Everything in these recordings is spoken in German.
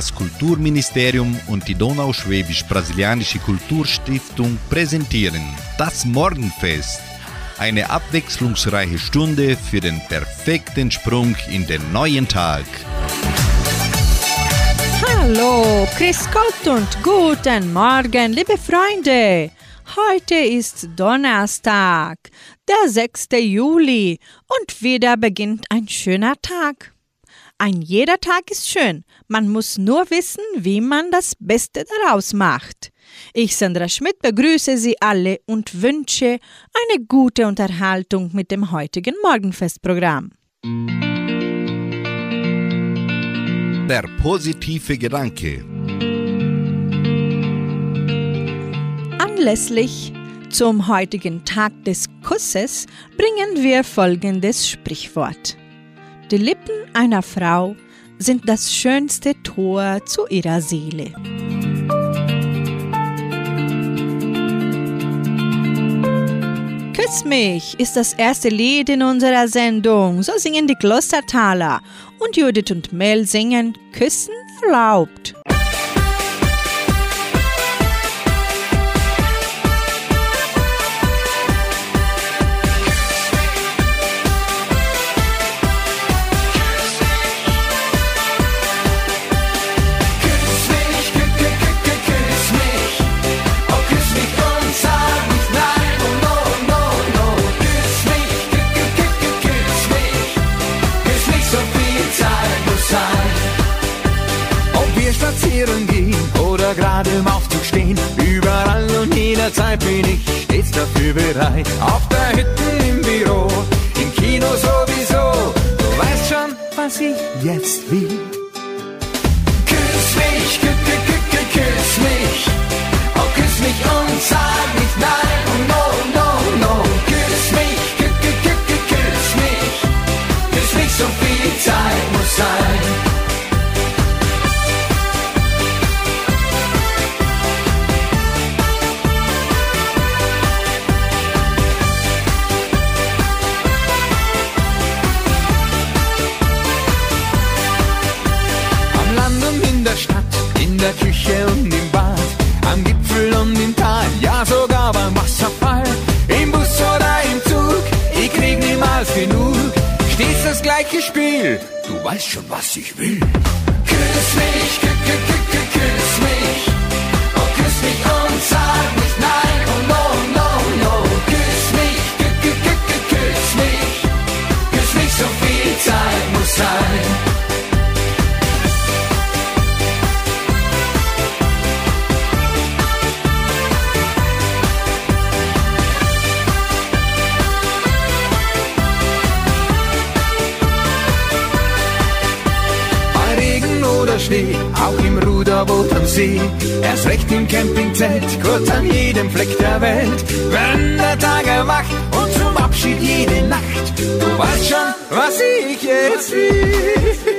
Das Kulturministerium und die Donauschwäbisch-Brasilianische Kulturstiftung präsentieren das Morgenfest. Eine abwechslungsreiche Stunde für den perfekten Sprung in den neuen Tag. Hallo, Chris Gott und guten Morgen, liebe Freunde. Heute ist Donnerstag, der 6. Juli und wieder beginnt ein schöner Tag. Ein jeder Tag ist schön, man muss nur wissen, wie man das Beste daraus macht. Ich, Sandra Schmidt, begrüße Sie alle und wünsche eine gute Unterhaltung mit dem heutigen Morgenfestprogramm. Der positive Gedanke. Anlässlich zum heutigen Tag des Kusses bringen wir folgendes Sprichwort. Die Lippen einer Frau sind das schönste Tor zu ihrer Seele. Küss mich ist das erste Lied in unserer Sendung. So singen die Klostertaler und Judith und Mel singen Küssen erlaubt. Spazieren gehen oder gerade im Aufzug stehen. Überall und jederzeit bin ich stets dafür bereit. Auf der Hütte im Büro, im Kino sowieso. Du weißt schon, was ich jetzt will. Küss mich, kü kü kü kü küss mich. Oh, küss mich und sag nicht nein. Oh, no, no, no. Küss mich, kü kü kü kü küss mich. Küss mich, so viel Zeit muss sein. Stets das gleiche Spiel, du weißt schon, was ich will. Küss mich, kü kü kü küss mich, oh küss mich und sag nicht nein, oh no, no, no. Küss mich, kü kü kü kü küss mich, küss mich, so viel Zeit muss sein. See, erst recht im Campingzelt, kurz an jedem Fleck der Welt. Wenn der Tag erwacht und zum Abschied jede Nacht, du weißt schon, was ich jetzt will.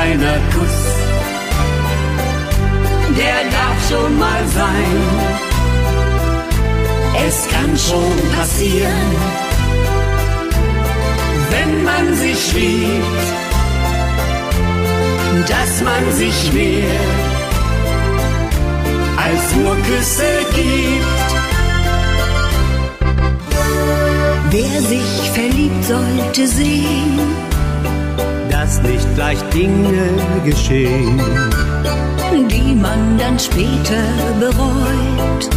Kleiner Kuss, der darf schon mal sein. Es kann schon passieren, wenn man sich liebt, dass man sich mehr als nur Küsse gibt. Wer sich verliebt, sollte sehen, dass nicht gleich Dinge geschehen, die man dann später bereut.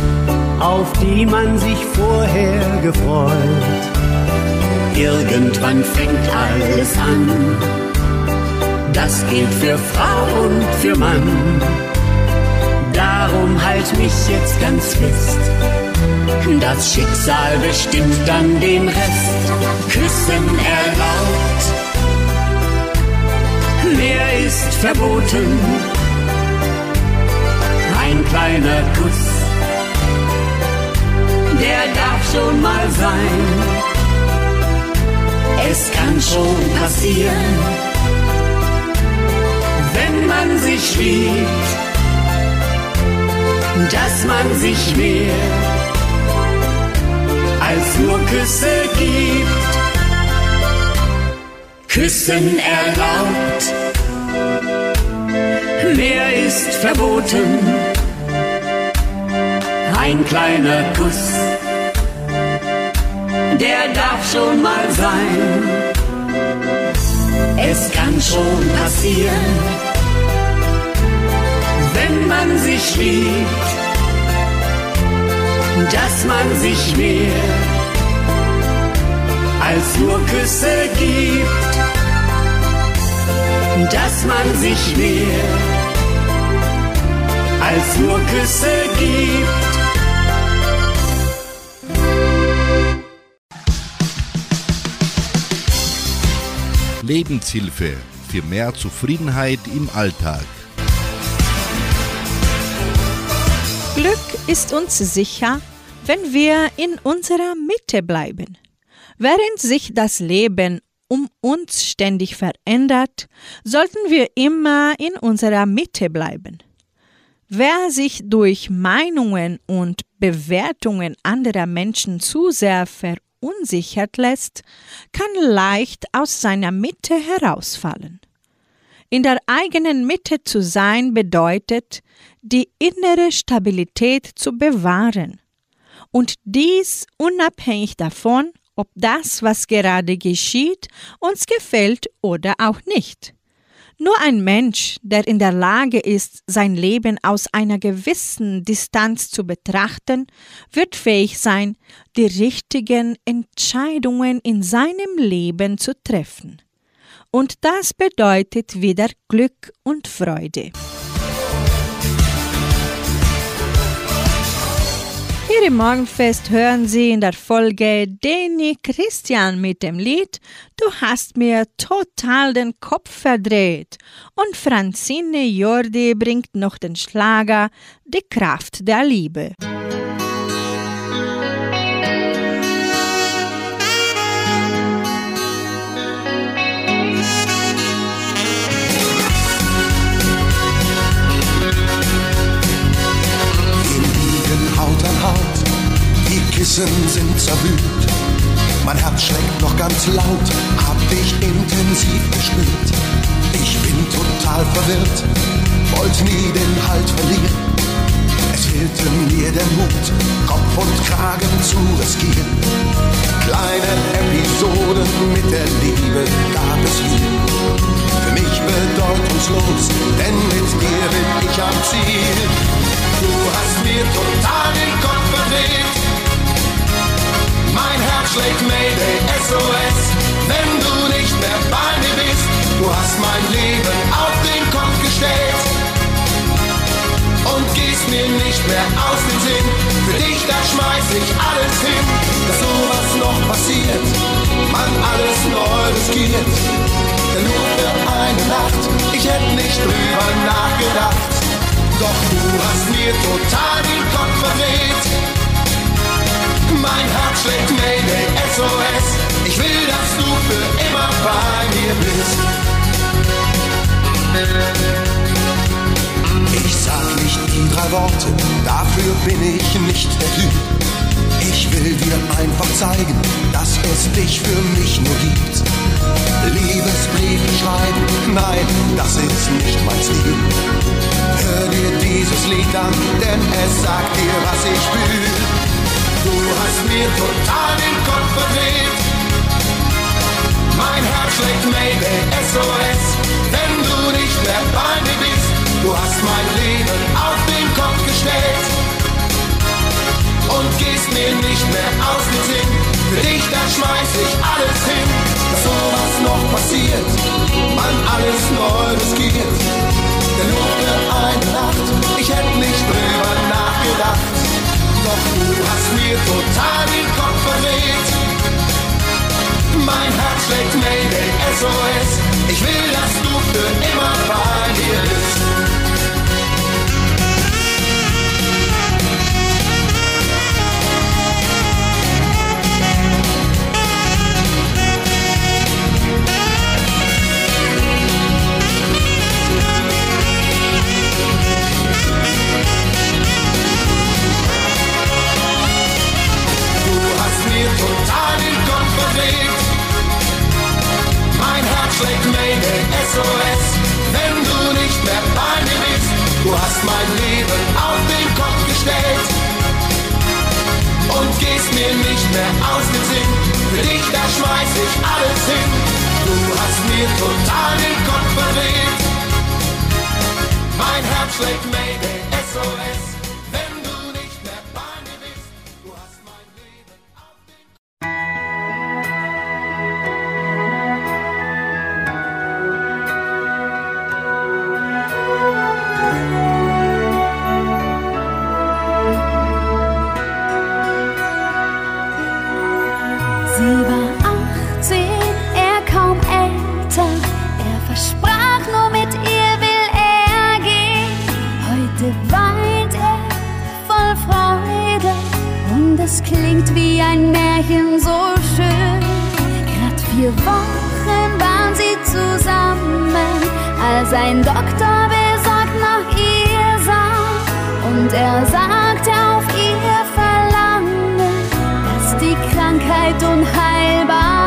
auf die man sich vorher gefreut. Irgendwann fängt alles an. Das gilt für Frau und für Mann. Darum halt mich jetzt ganz fest. Das Schicksal bestimmt dann den Rest. Küssen erlaubt. Ist verboten. Ein kleiner Kuss, der darf schon mal sein. Es kann schon passieren, wenn man sich liebt, dass man sich mehr als nur Küsse gibt. Küssen erlaubt, mehr ist verboten. Ein kleiner Kuss, der darf schon mal sein. Es kann schon passieren, wenn man sich liebt, dass man sich mehr als nur Küsse gibt, dass man sich mehr als nur Küsse gibt. Lebenshilfe für mehr Zufriedenheit im Alltag. Glück ist uns sicher, wenn wir in unserer Mitte bleiben. Während sich das Leben um uns ständig verändert, sollten wir immer in unserer Mitte bleiben. Wer sich durch Meinungen und Bewertungen anderer Menschen zu sehr verunsichert lässt, kann leicht aus seiner Mitte herausfallen. In der eigenen Mitte zu sein bedeutet, die innere Stabilität zu bewahren. Und dies unabhängig davon, ob das, was gerade geschieht, uns gefällt oder auch nicht. Nur ein Mensch, der in der Lage ist, sein Leben aus einer gewissen Distanz zu betrachten, wird fähig sein, die richtigen Entscheidungen in seinem Leben zu treffen. Und das bedeutet wieder Glück und Freude. Hier im Morgenfest hören Sie in der Folge Deni Christian mit dem Lied Du hast mir total den Kopf verdreht und Franzine Jordi bringt noch den Schlager Die Kraft der Liebe. Kissen sind zerwühlt. Mein Herz schlägt noch ganz laut, hab dich intensiv gespürt. Ich bin total verwirrt, wollte nie den Halt verlieren. Es fehlte mir der Mut, Kopf und Kragen zu riskieren. Kleine Episoden mit der Liebe gab es hier. Für mich bedeutungslos, denn mit dir bin ich am Ziel. Du hast mir total den Kopf verdreht. Mein Herz schlägt Mayday SOS, wenn du nicht mehr bei mir bist. Du hast mein Leben auf den Kopf gestellt und gehst mir nicht mehr aus dem Sinn. Für dich, da schmeiß ich alles hin, dass sowas noch passiert, man alles neu riskiert. Denn nur für eine Nacht, ich hätte nicht drüber nachgedacht. Doch du hast mir total den Kopf verdreht. Mein Herz schlägt Mayday SOS. Ich will, dass du für immer bei mir bist. Ich sag nicht die drei Worte, dafür bin ich nicht der Typ. Ich will dir einfach zeigen, dass es dich für mich nur gibt. Liebesbriefe schreiben, nein, das ist nicht mein Stil. Hör dir dieses Lied an, denn es sagt dir, was ich fühl. Du hast mir total den Kopf verdreht. Mein Herz schlägt Mayday SOS, wenn du nicht mehr bei mir bist. Du hast mein Leben auf den Kopf gestellt und gehst mir nicht mehr aus dem Sinn. Für dich, da schmeiß ich alles hin, dass sowas noch passiert, man alles neu riskiert. Denn nur für eine Nacht, ich hätte nicht drüber nachgedacht. Doch du hast mir total den Kopf verdreht. Mein Herz schlägt Mayday SOS. Ich will, dass du für immer bei mir bist. Schlägt Mayday SOS, wenn du nicht mehr bei mir bist. Du hast mein Leben auf den Kopf gestellt und gehst mir nicht mehr aus dem Sinn. Für dich, da schmeiß ich alles hin. Du hast mir total den Kopf verdreht. Mein Herz schlägt Mayday SOS. es klingt wie ein Märchen so schön. Grad vier Wochen waren sie zusammen, als ein Doktor besorgt nach ihr sah. Und er sagte auf ihr Verlangen, dass die Krankheit unheilbar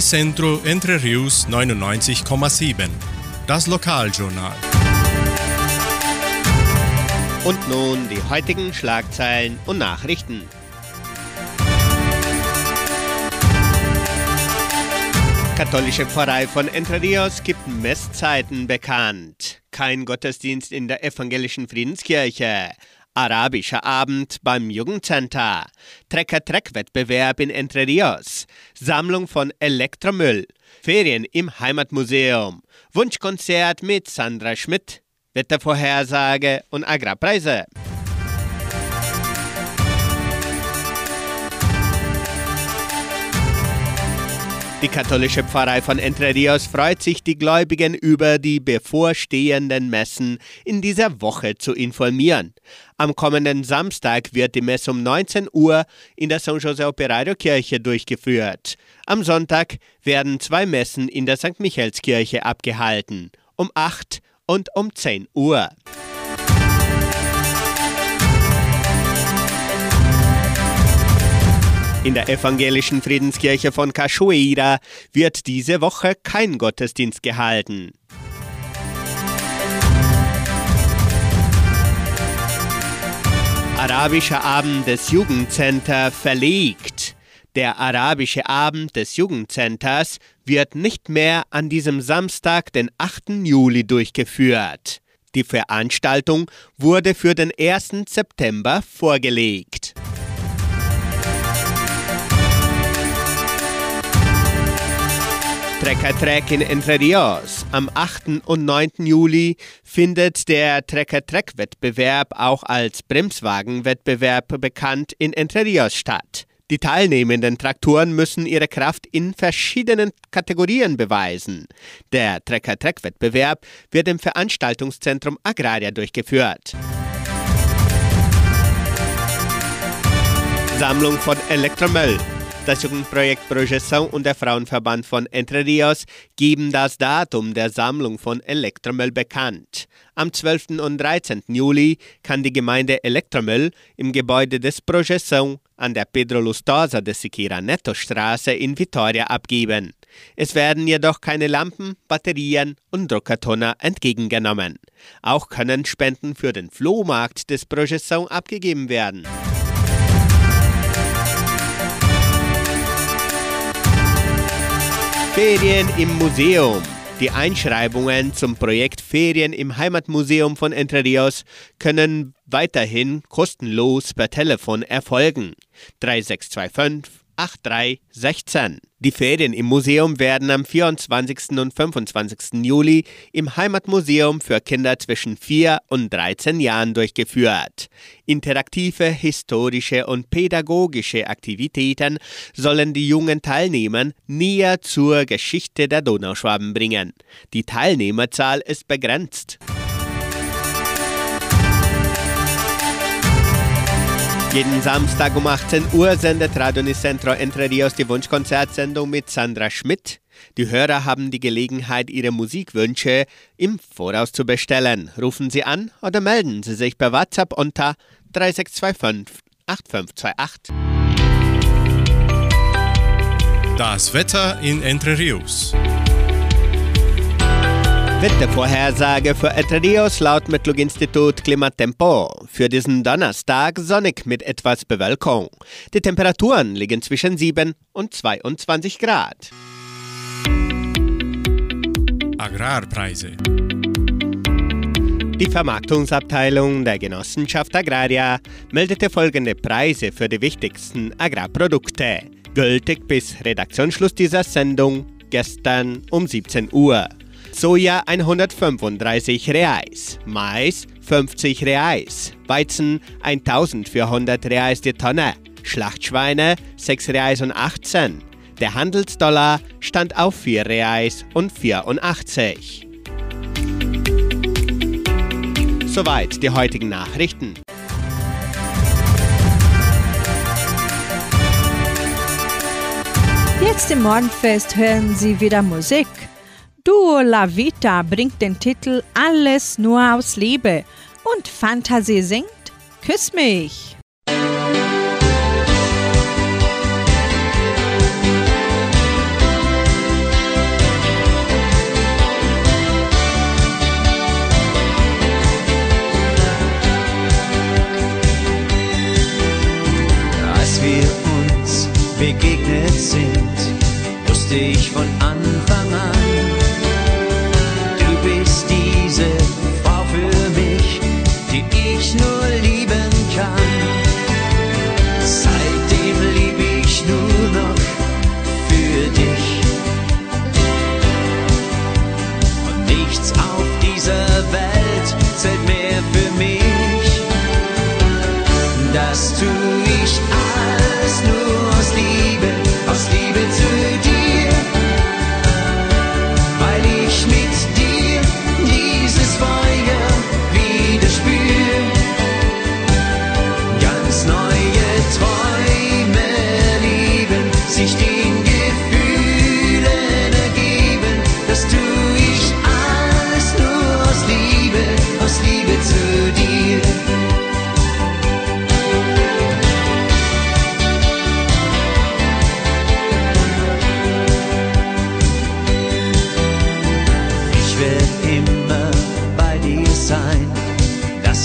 Unicentro Entre Rius 99,7. Das Lokaljournal. Und nun die heutigen Schlagzeilen und Nachrichten. Katholische Pfarrei von Entre Rios gibt Messzeiten bekannt. Kein Gottesdienst in der evangelischen Friedenskirche. Arabischer Abend beim Jugendcenter. Trecker-Treck-Wettbewerb in Entre Rios. Sammlung von Elektromüll. Ferien im Heimatmuseum. Wunschkonzert mit Sandra Schmidt. Wettervorhersage und Agrarpreise. Die katholische Pfarrei von Entre Rios freut sich, die Gläubigen über die bevorstehenden Messen in dieser Woche zu informieren. Am kommenden Samstag wird die Messe um 19 Uhr in der San José Operario Kirche durchgeführt. Am Sonntag werden zwei Messen in der St. Michaelskirche abgehalten, um 8 und um 10 Uhr. In der evangelischen Friedenskirche von Cachoeira wird diese Woche kein Gottesdienst gehalten. Arabischer Abend des Jugendcenter verlegt. Der Arabische Abend des Jugendcenters wird nicht mehr an diesem Samstag, den 8. Juli, durchgeführt. Die Veranstaltung wurde für den 1. September vorgelegt. Trecker Trek in Entre Rios. Am 8. und 9. Juli findet der Trecker Trek Wettbewerb auch als Bremswagenwettbewerb bekannt in Entre Rios statt. Die teilnehmenden Traktoren müssen ihre Kraft in verschiedenen Kategorien beweisen. Der Trecker Trek Wettbewerb wird im Veranstaltungszentrum Agraria durchgeführt. Sammlung von Elektromüll. Das Jugendprojekt Projeção und der Frauenverband von Entre Rios geben das Datum der Sammlung von Elektromüll bekannt. Am 12. und 13. Juli kann die Gemeinde Elektromüll im Gebäude des Projeção an der Pedro Lustosa de Siqueira Neto Straße in Vitoria abgeben. Es werden jedoch keine Lampen, Batterien und Druckertoner entgegengenommen. Auch können Spenden für den Flohmarkt des Projeção abgegeben werden. Ferien im Museum. Die Einschreibungen zum Projekt Ferien im Heimatmuseum von Entre Rios können weiterhin kostenlos per Telefon erfolgen. 3625 8316. Die Ferien im Museum werden am 24. und 25. Juli im Heimatmuseum für Kinder zwischen 4 und 13 Jahren durchgeführt. Interaktive, historische und pädagogische Aktivitäten sollen die jungen Teilnehmer näher zur Geschichte der Donauschwaben bringen. Die Teilnehmerzahl ist begrenzt. Jeden Samstag um 18 Uhr sendet Radio Nicentro Entre Rios die Wunschkonzertsendung mit Sandra Schmidt. Die Hörer haben die Gelegenheit, ihre Musikwünsche im Voraus zu bestellen. Rufen Sie an oder melden Sie sich per WhatsApp unter 3625 8528. Das Wetter in Entre Rios. Wettervorhersage für Entre Rios laut Metlog-Institut Klimatempo. Für diesen Donnerstag sonnig mit etwas Bewölkung. Die Temperaturen liegen zwischen 7 und 22 Grad. Agrarpreise. Die Vermarktungsabteilung der Genossenschaft Agraria meldete folgende Preise für die wichtigsten Agrarprodukte. Gültig bis Redaktionsschluss dieser Sendung gestern um 17 Uhr. Soja 135 Reais, Mais 50 Reais, Weizen 1400 Reais die Tonne, Schlachtschweine 6 Reais und 18. Der Handelsdollar stand auf 4 Reais und 84. Soweit die heutigen Nachrichten. Jetzt im Morgenfest hören Sie wieder Musik. Duo La Vita bringt den Titel Alles nur aus Liebe und Fantasie singt Küss mich. Als wir uns begegnet sind, wusste ich von Anfang an,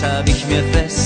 hab ich mir fest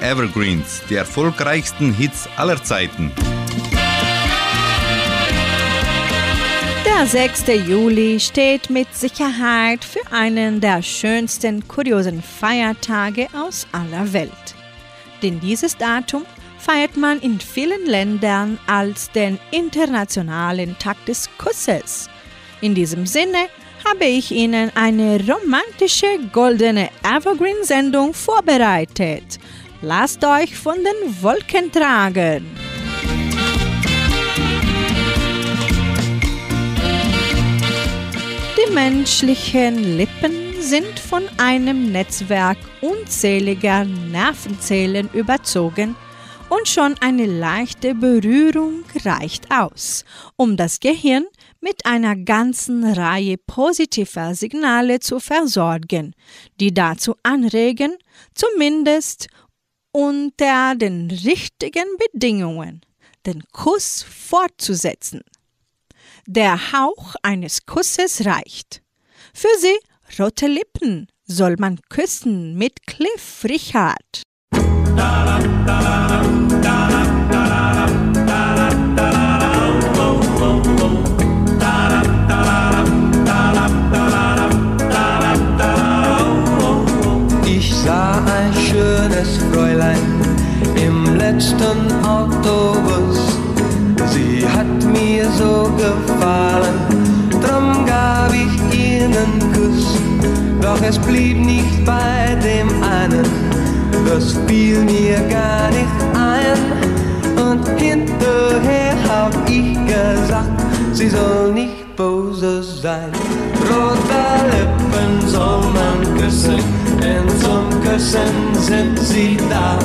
Evergreens, die erfolgreichsten Hits aller Zeiten. Der 6. Juli steht mit Sicherheit für einen der schönsten kuriosen Feiertage aus aller Welt. Denn dieses Datum feiert man in vielen Ländern als den internationalen Tag des Kusses. In diesem Sinne habe ich Ihnen eine romantische goldene Evergreen-Sendung vorbereitet. Lasst euch von den Wolken tragen. Die menschlichen Lippen sind von einem Netzwerk unzähliger Nervenzellen überzogen und schon eine leichte Berührung reicht aus, um das Gehirn mit einer ganzen Reihe positiver Signale zu versorgen, die dazu anregen, zumindest unter den richtigen Bedingungen den Kuss fortzusetzen. Der Hauch eines Kusses reicht. Für sie rote Lippen soll man küssen mit Cliff Richard. Ich Doch es blieb nicht bei dem einen, das fiel mir gar nicht ein. Und hinterher hab ich gesagt, sie soll nicht böse sein. Rote Lippen soll man küssen, denn zum Küssen sind sie da.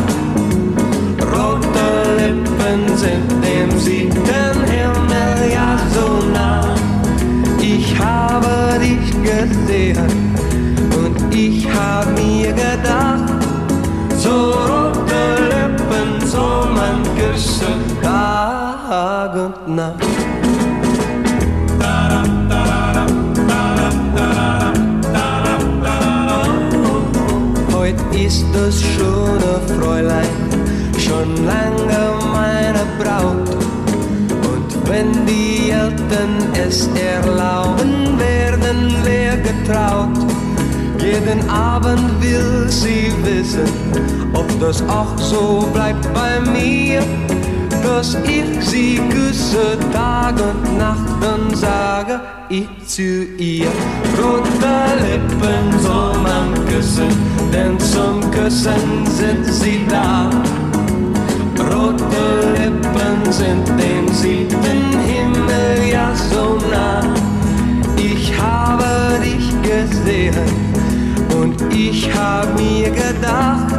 Rote Lippen sind dem siebten Himmel ja so nah. Ich habe dich gesehen hab mir gedacht, so rote Lippen soll man küssen, Tag und Nacht. Heut ist das schöne Fräulein schon lange meine Braut. Und wenn die Eltern es erlauben, werden wir getraut. Jeden Abend will sie wissen, ob das auch so bleibt bei mir. Dass ich sie küsse Tag und Nacht, dann sage ich zu ihr. Rote Lippen soll man küssen, denn zum Küssen sind sie da. Rote Lippen sind dem siebten ich hab mir gedacht,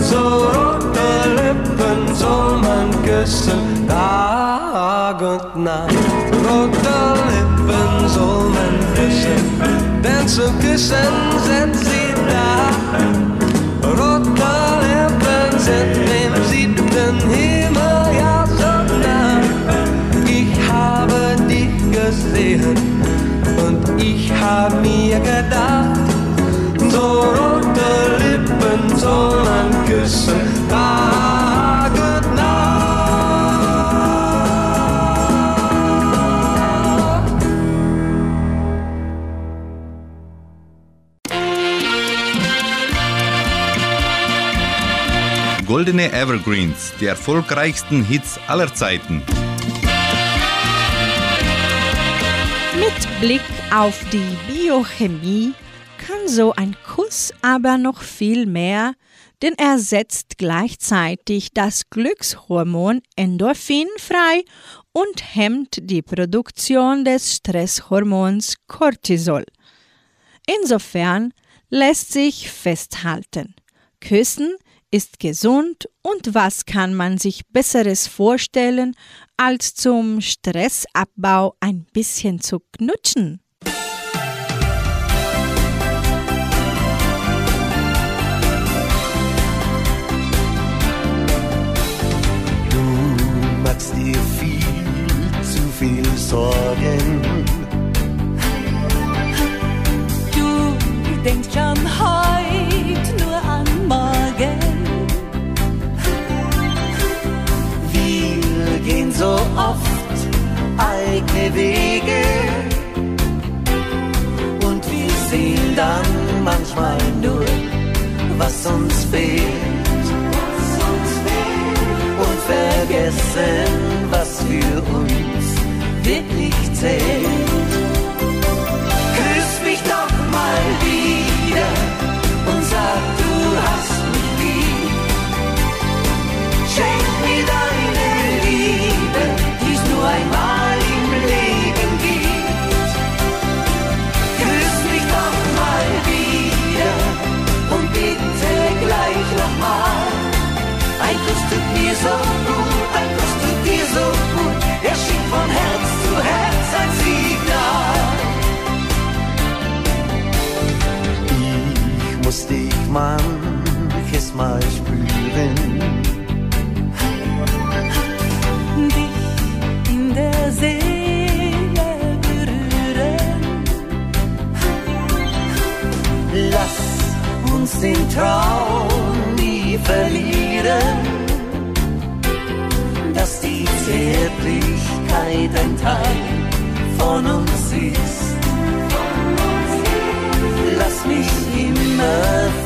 so rote Lippen soll man küssen, Tag und Nacht. Rote Lippen soll man küssen, denn zum Küssen sind sie da. Rote Lippen sind im siebten Himmel ja so nah. Ich habe dich gesehen und ich hab mir gedacht, Küssen, Nacht. Goldene Evergreens, die erfolgreichsten Hits aller Zeiten. Mit Blick auf die Biochemie kann so ein Kuss aber noch viel mehr, denn er setzt gleichzeitig das Glückshormon Endorphin frei und hemmt die Produktion des Stresshormons Cortisol. Insofern lässt sich festhalten, Küssen ist gesund und was kann man sich besseres vorstellen, als zum Stressabbau ein bisschen zu knutschen? Machst dir viel zu viel Sorgen. Du denkst schon heute nur an morgen. Wir gehen so oft eigene Wege und wir sehen dann manchmal nur, was uns fehlt und vergessen, say. Manches Mal spüren. Dich in der Seele berühren. Lass uns den Traum nie verlieren, dass die Zärtlichkeit ein Teil von uns ist. Lass mich immer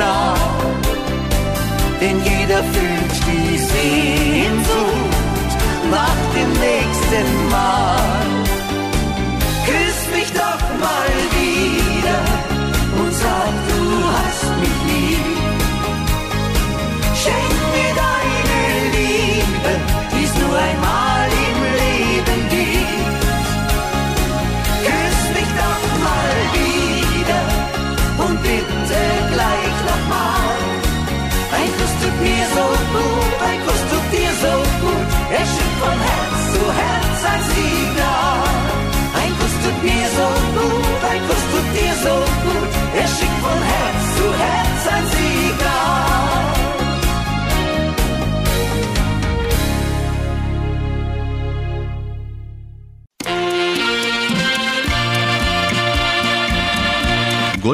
Glückssignal. Denn jeder fühlt die Sehnsucht nach dem nächsten Mal.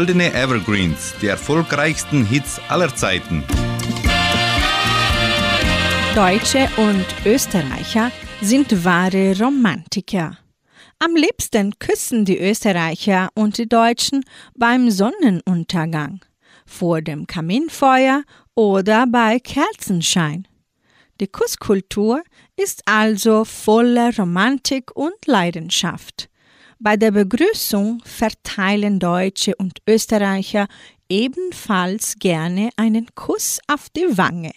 Goldene Evergreens, die erfolgreichsten Hits aller Zeiten. Deutsche und Österreicher sind wahre Romantiker. Am liebsten küssen die Österreicher und die Deutschen beim Sonnenuntergang, vor dem Kaminfeuer oder bei Kerzenschein. Die Kusskultur ist also voller Romantik und Leidenschaft. Bei der Begrüßung verteilen Deutsche und Österreicher ebenfalls gerne einen Kuss auf die Wange.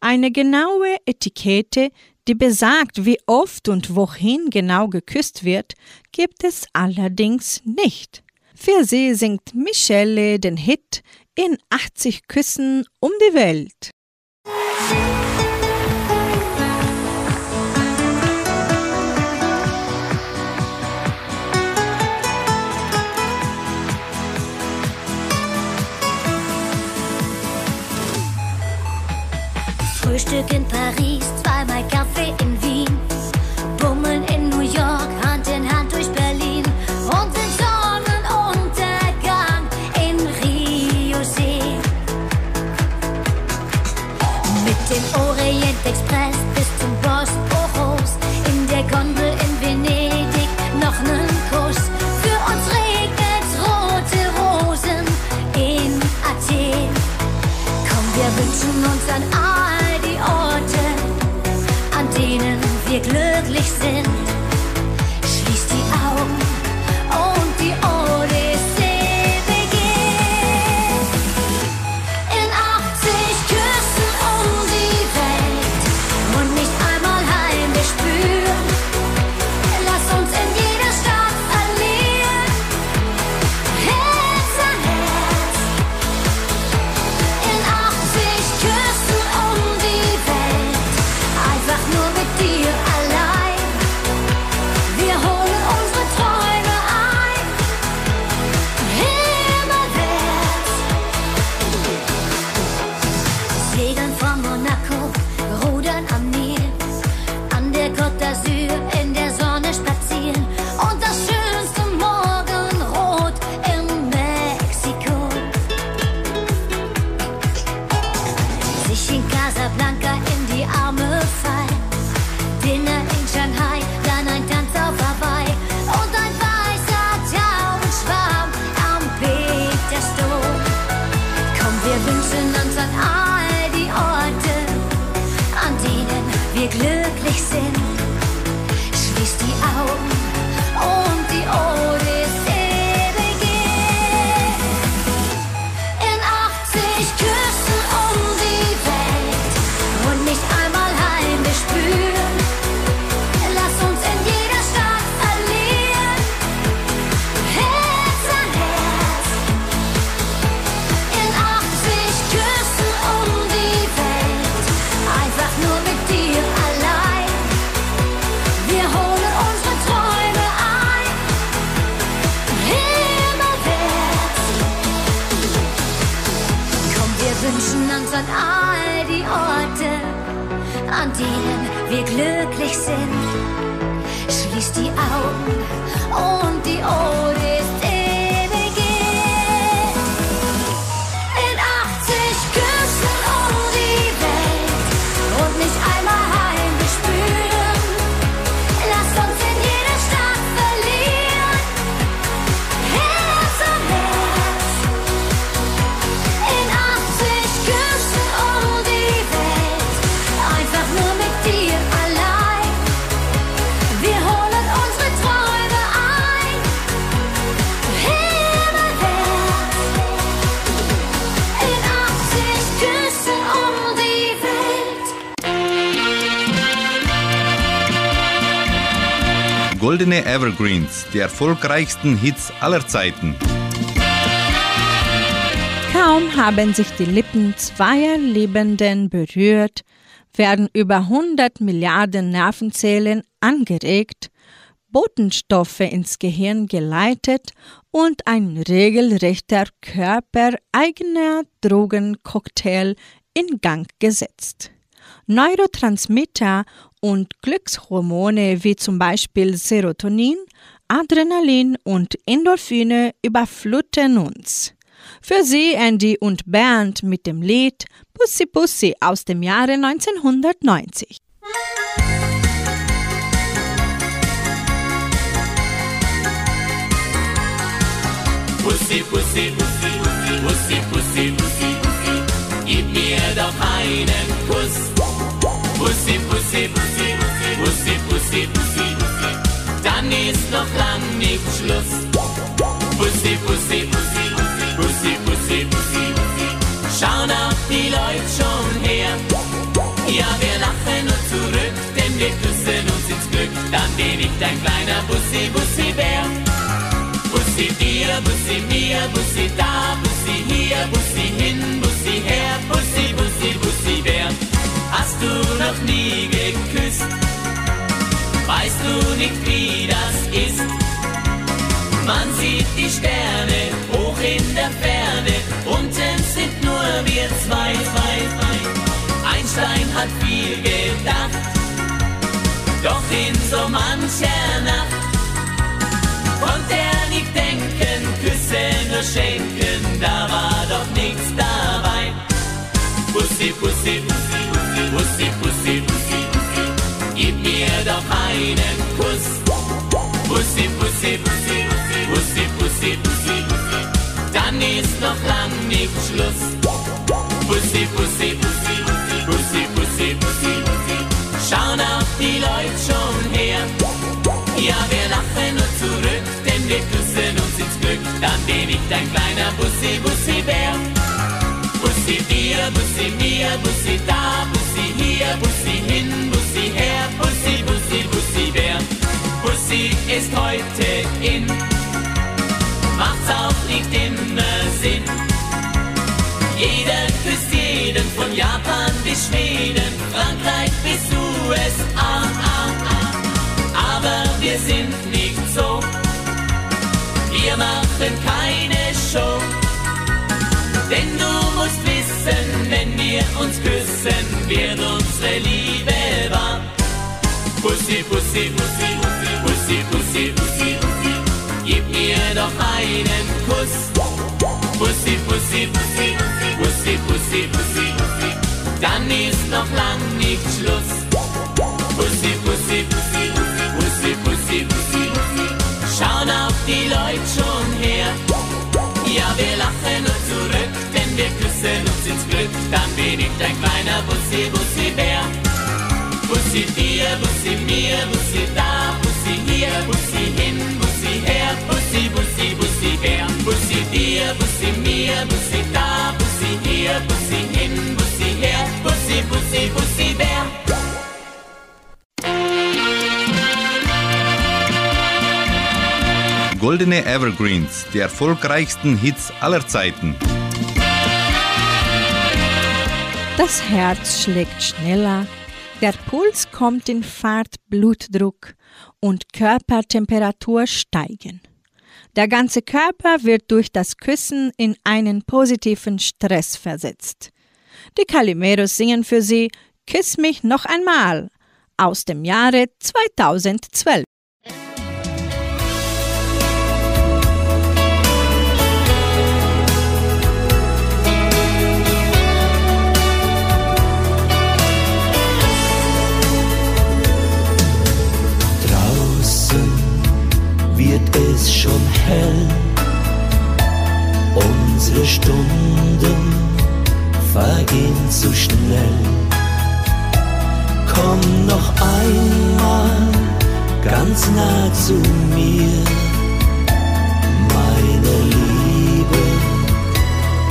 Eine genaue Etikette, die besagt, wie oft und wohin genau geküsst wird, gibt es allerdings nicht. Für sie singt Michelle den Hit in 80 Küssen um die Welt. Frühstück in Paris, zweimal Kaffee in Wien. Bummeln in New York, Hand in Hand durch Berlin. Und den Sonnenuntergang in Rio sehen. Mit dem Orient Express bis zum Bosporus. In der Gondel in Venedig noch nen Kuss. Für uns regnet rote Rosen in Athen. Komm, wir wünschen uns an wir glücklich sind. Goldene Evergreens, die erfolgreichsten Hits aller Zeiten. Kaum haben sich die Lippen zweier Liebenden berührt, werden über 100 Milliarden Nervenzellen angeregt, Botenstoffe ins Gehirn geleitet und ein regelrechter körpereigener Drogencocktail in Gang gesetzt. Neurotransmitter und Glückshormone wie zum Beispiel Serotonin, Adrenalin und Endorphine überfluten uns. Für sie Andy und Bernd mit dem Lied Pussy Pussy aus dem Jahre 1990. Pussy, Pussy, Pussy, Pussy, Pussy, Pussy, Pussy, gib mir doch einen Kuss. Pussy, Pussy, Pussy, Pussy, Pussy, Pussy, Pussy, dann ist noch lang nicht Schluss. Pussy, Pussy, Pussy, Pussy, Pussy, Pussy, Pussy, schauen auch die Leute schon her. Ja, wir lachen nur zurück, denn wir küssen uns ins Glück, dann bin ich dein kleiner Bussi, Bussi Bär. Bussi dir, Bussi mir, Bussi da, Bussi hier, Bussi hin, Bussi her, Bussi, Bussi, Bussi Bär. Hast du Pussy, Pussy, Pussy, gib mir doch einen Kuss. Pussy, Pussy, Pussy, Pussy, Pussy, Pussy, Pussy, dann ist noch lang nicht Schluss. Pussy, Pussy, Pussy, Pussy, Pussy, Pussy, Pussy, schauen auch die Leute schon her. Ja, wir lachen nur zurück, denn wir küssen uns ins Glück. Dann bin ich dein kleiner Bussi, Bussi Bär. Bussi mir, Bussi da, Bussi hier, Bussi hin, Bussi her, Bussi, Bussi, Bussi Bär. Bussi ist heute in, macht's auch nicht immer Sinn. Jeder küsst jeden, von Japan bis Schweden, Frankreich bis USA. Aber wir sind nicht so, wir machen wir uns küssen, wird unsere Liebe wahr. Pussy, Pussy, Pussy, Pussy, Pussy, Pussy, Pussy, gib mir doch einen Kuss. Pussy, Pussy, Pussy, Pussy, Pussy, Pussy, Pussy, dann ist noch lang nicht Schluss. Pussy, Pussy, Pussy, Pussy, ins Glück. Dann bin ich dein kleiner Bussi, Bussi Bär. Bussi dir, Bussi mir, Bussi da, Bussi hier, Bussi hin, Bussi her, Bussi, Bussi, Bussi Bär. Bussi dir, Bussi mir, Bussi da, Bussi hier, Bussi hin, Bussi her, Bussi, Bussi, Bussi Bär. Goldene Evergreens, die erfolgreichsten Hits aller Zeiten. Das Herz schlägt schneller, der Puls kommt in Fahrt, Blutdruck und Körpertemperatur steigen. Der ganze Körper wird durch das Küssen in einen positiven Stress versetzt. Die Calimeros singen für sie Küss mich noch einmal aus dem Jahre 2012. es schon hell, unsere Stunden vergehen zu schnell. Komm noch einmal ganz nah zu mir, meine Liebe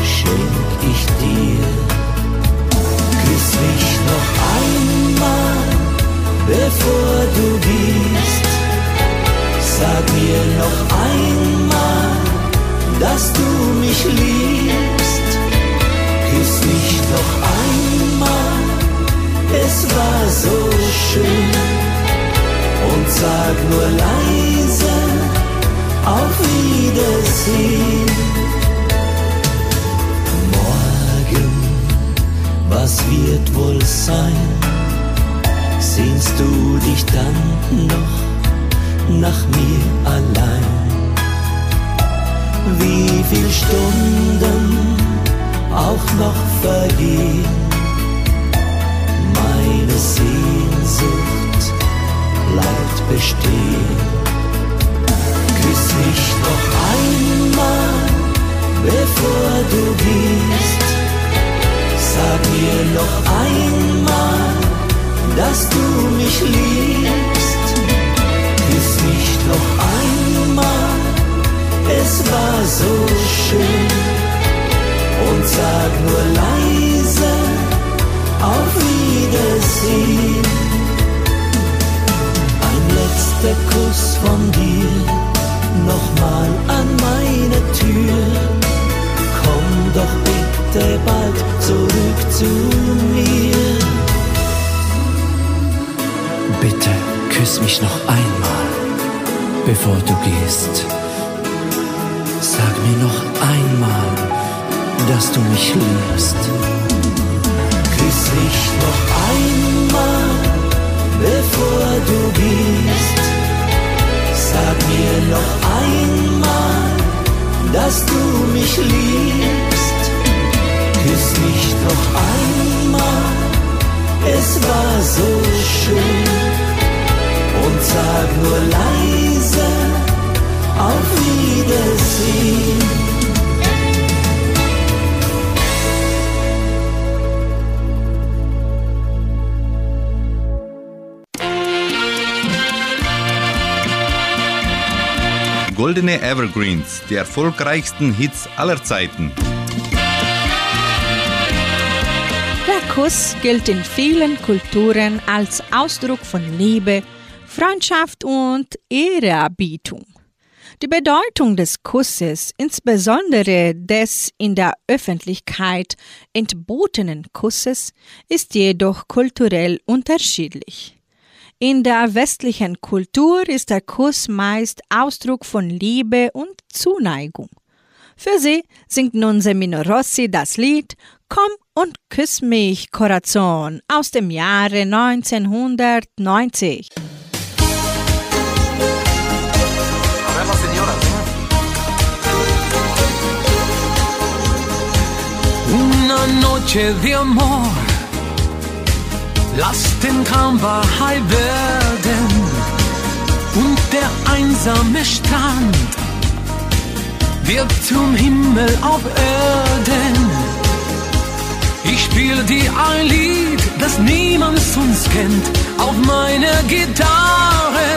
schenk ich dir. Küss mich noch einmal, bevor du gehst. Sag mir noch einmal, dass du mich liebst. Küss mich noch einmal, es war so schön. Und sag nur leise, auf Wiedersehen. Morgen, was wird wohl sein? sehnst du dich dann noch nach mir allein? Wie viel Stunden auch noch vergehen, meine Sehnsucht bleibt bestehen. Küss mich noch einmal, bevor du gehst. Sag mir noch einmal, dass du mich liebst. Mich noch einmal, es war so schön. Und sag nur leise, auf Wiedersehen. Ein letzter Kuss von dir, nochmal an meine Tür. Komm doch bitte bald zurück zu mir. Bitte küss mich noch einmal, bevor du gehst. Sag mir noch einmal, dass du mich liebst. Küss mich noch einmal, bevor du gehst. Sag mir noch einmal, dass du mich liebst. Küss mich noch einmal, es war so schön. Und sag nur leise, auf Wiedersehen. Goldene Evergreens, die erfolgreichsten Hits aller Zeiten. Der Kuss gilt in vielen Kulturen als Ausdruck von Liebe, Freundschaft und Ehrerbietung. Die Bedeutung des Kusses, insbesondere des in der Öffentlichkeit entbotenen Kusses, ist jedoch kulturell unterschiedlich. In der westlichen Kultur ist der Kuss meist Ausdruck von Liebe und Zuneigung. Für sie singt nun Semino Rossi das Lied Komm und küss mich, Corazon aus dem Jahre 1990. Noche de amor, lass den Traum Wahrheit werden und der einsame Strand wird zum Himmel auf Erden. Ich spiel dir ein Lied, das niemand sonst kennt, auf meiner Gitarre.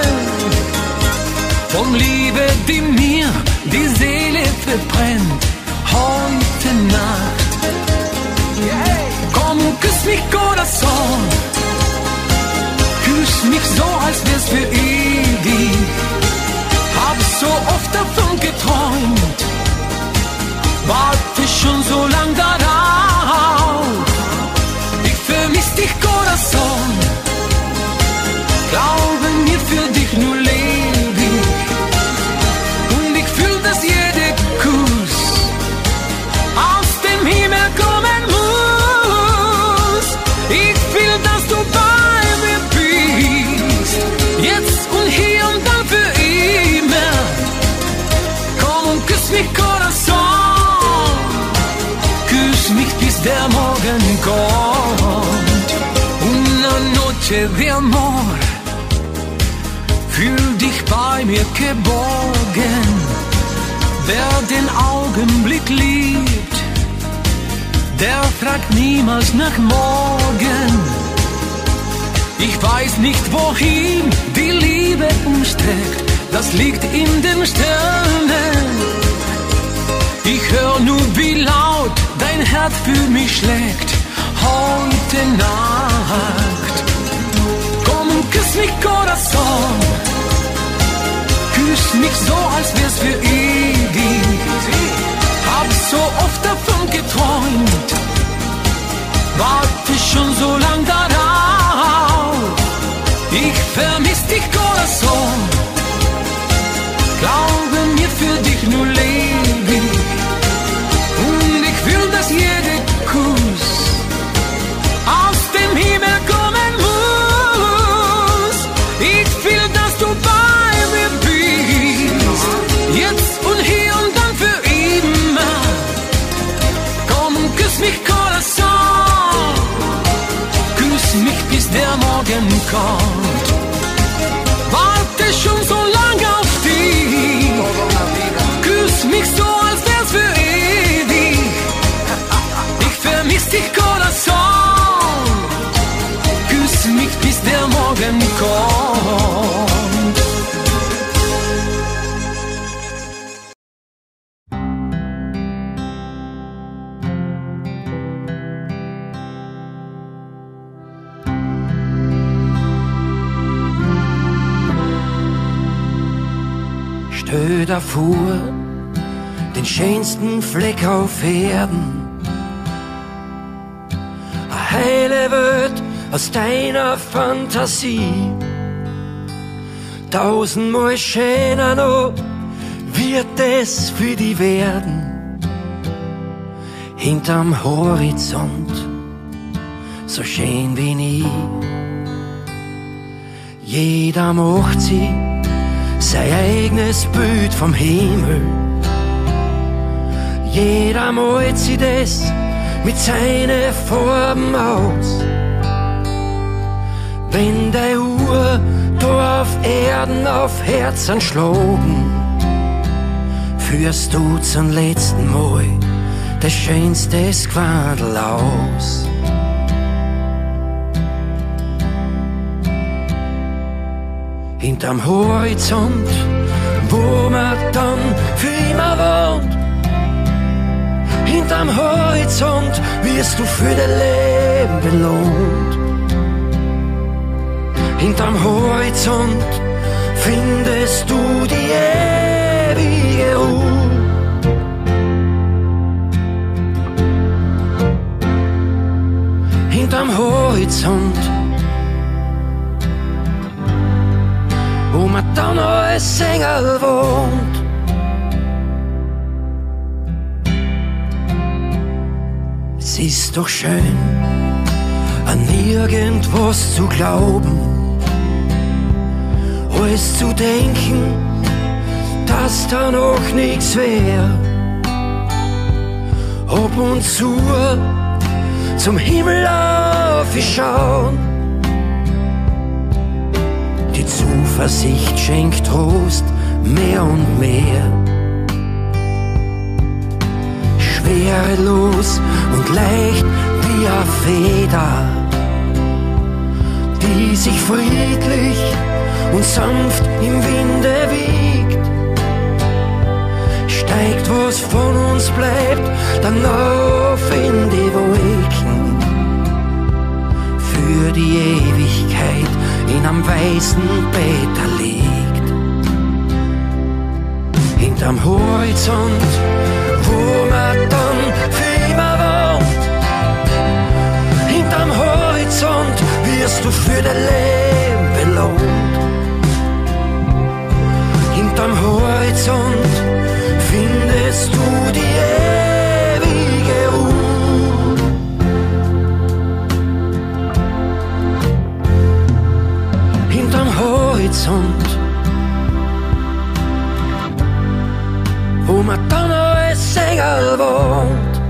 Von Liebe, die mir die Seele verbrennt, heute Nacht. Küss mich, Corazon. Küss mich so, als wär's für ewig. Noche de amor. Fühl dich bei mir geborgen. Wer den Augenblick liebt, der fragt niemals nach morgen. Ich weiß nicht, wohin die Liebe uns trägt, das liegt in den Sternen. Ich hör nur, wie laut dein Herz für mich schlägt, heute Nacht. Küss mich, Corazon. Küss mich so, als wär's für ewig. Hab so oft davon geträumt. Warte schon so lang darauf. Ich vermiss dich, Corazon. Glaube mir, für dich nur lebe kommt. Vor, den schönsten Fleck auf Erden. Eine heile Welt aus deiner Fantasie. Tausendmal schöner noch wird es für die werden. Hinterm Horizont, so schön wie nie. Jeder macht sie sein eigenes Bild vom Himmel. Jeder malt sie das mit seinen Farben aus. Wenn der Uhr da auf Erden auf Herzen schlagen, führst du zum letzten Mal das schönste Quadel aus. Hinterm Horizont, wo man dann für immer wohnt. Hinterm Horizont wirst du für dein Leben belohnt. Hinterm Horizont findest du die ewige Ruhe. Hinterm Horizont noch als Sänger wohnt. Es ist doch schön, an irgendwas zu glauben, alles zu denken, dass da noch nichts wär. Ab und zu zum Himmel aufschauen die Zuversicht schenkt Trost mehr und mehr. Schwerelos und leicht wie eine Feder, die sich friedlich und sanft im Winde wiegt. Steigt was von uns bleibt, dann auf in die Wolken für die Ewigkeit in am weißen Bett liegt. Hinterm Horizont, wo man dann für wohnt. Hinterm Horizont wirst du für dein Leben belohnt. Hinterm Horizont Horizont, wo man dann noch als Sänger wohnt.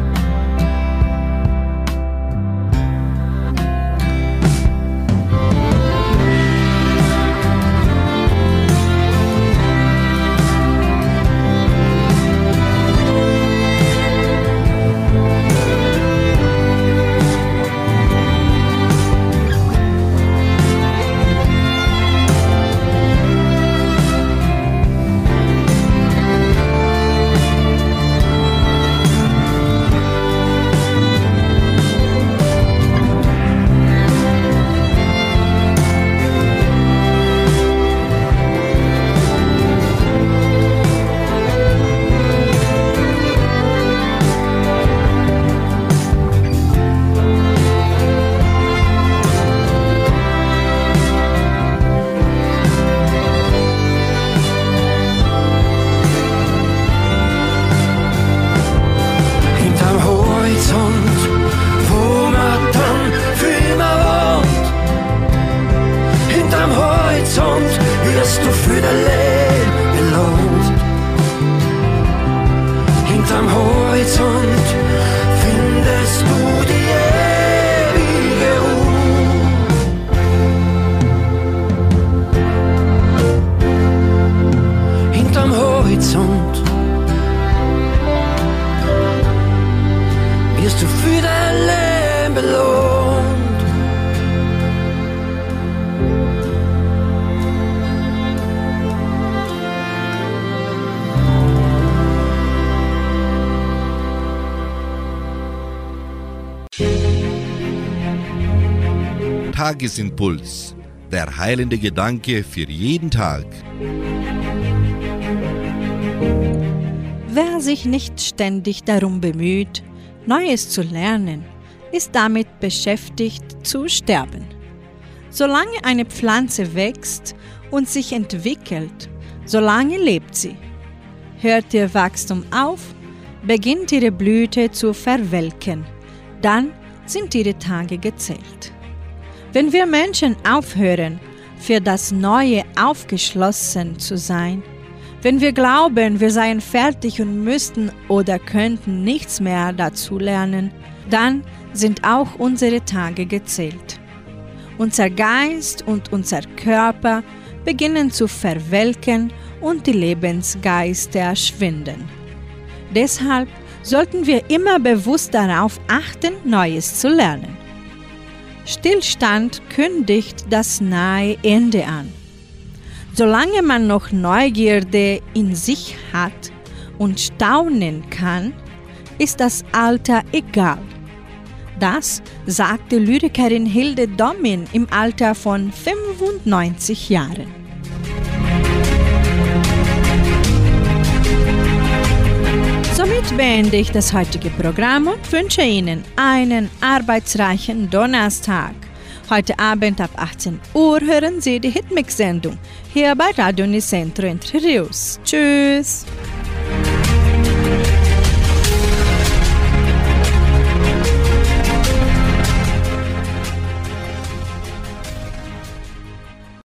Tagesimpuls. Der heilende Gedanke für jeden Tag. Wer sich nicht ständig darum bemüht, Neues zu lernen, ist damit beschäftigt zu sterben. Solange eine Pflanze wächst und sich entwickelt, solange lebt sie. Hört ihr Wachstum auf, beginnt ihre Blüte zu verwelken, dann sind ihre Tage gezählt. Wenn wir Menschen aufhören, für das Neue aufgeschlossen zu sein, wenn wir glauben, wir seien fertig und müssten oder könnten nichts mehr dazu lernen, dann sind auch unsere Tage gezählt. Unser Geist und unser Körper beginnen zu verwelken und die Lebensgeister schwinden. Deshalb sollten wir immer bewusst darauf achten, Neues zu lernen. Stillstand kündigt das nahe Ende an. Solange man noch Neugierde in sich hat und staunen kann, ist das Alter egal. Das sagte Lyrikerin Hilde Domin im Alter von 95 Jahren. Somit beende ich das heutige Programm und wünsche Ihnen einen arbeitsreichen Donnerstag. Heute Abend ab 18 Uhr hören Sie die Hitmix-Sendung hier bei Radio Nicentro Entre Rios. Tschüss!